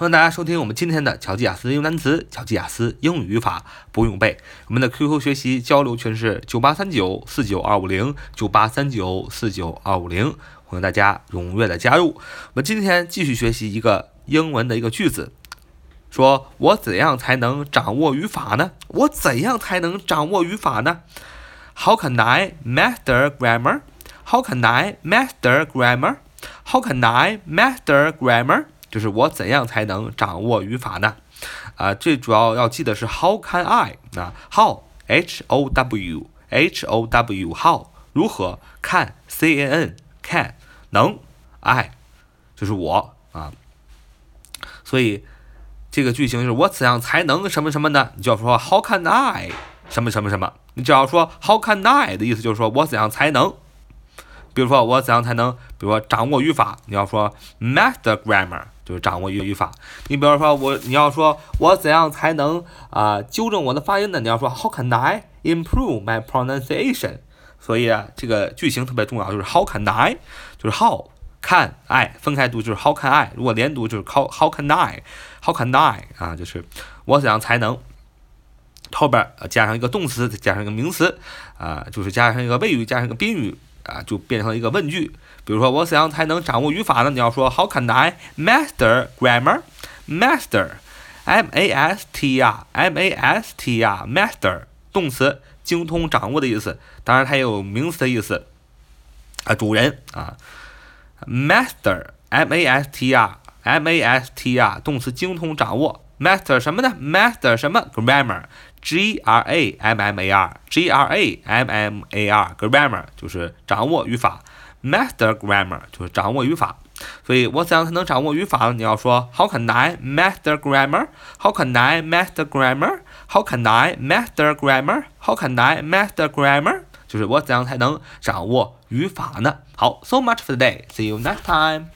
欢迎大家收听我们今天的乔吉雅思英语单词、乔吉雅思英语语法不用背。我们的 QQ 学习交流群是九八三九四九二五零九八三九四九二五零，欢迎大家踊跃的加入。我们今天继续学习一个英文的一个句子，说我怎样才能掌握语法呢？我怎样才能掌握语法呢？How can I master grammar? How can I master grammar? How can I master grammar? 就是我怎样才能掌握语法呢？啊，最主要要记得是 How can I？啊，How H O W H O W How 如何 C A N can 能 I 就是我啊，所以这个句型就是我怎样才能什么什么呢？你就要说 How can I 什么什么什么？你只要说 How can I 的意思就是说我怎样才能。比如说我怎样才能，比如说掌握语法，你要说 master grammar。就是掌握语语法。你比如说我，你要说我怎样才能啊纠正我的发音呢？你要说 How can I improve my pronunciation？所以啊，这个句型特别重要，就是 How can I？就是 How can I 分开读就是 How can I？如果连读就是 How How can I？How can I？啊，就是我怎样才能后边加上一个动词，再加上一个名词啊，就是加上一个谓语，加上一个宾语。啊，就变成了一个问句。比如说，我怎样才能掌握语法呢？你要说 How can I master grammar? Master, M-A-S-T-R, master 动词，精通、掌握的意思。当然，它也有名词的意思啊，主人啊。Master, M-A-S-T-R, M-A-S-T-R 动词，精通、掌握。Master 什么呢？Master 什么？Grammar。G R A M M A R，G R A M M A R，grammar 就是掌握语法，master grammar 就是掌握语法。所以我怎样才能掌握语法呢？你要说 How can I master grammar？How can I master grammar？How can I master grammar？How can I master grammar？就是我怎样才能掌握语法呢？好，so much for today. See you next time.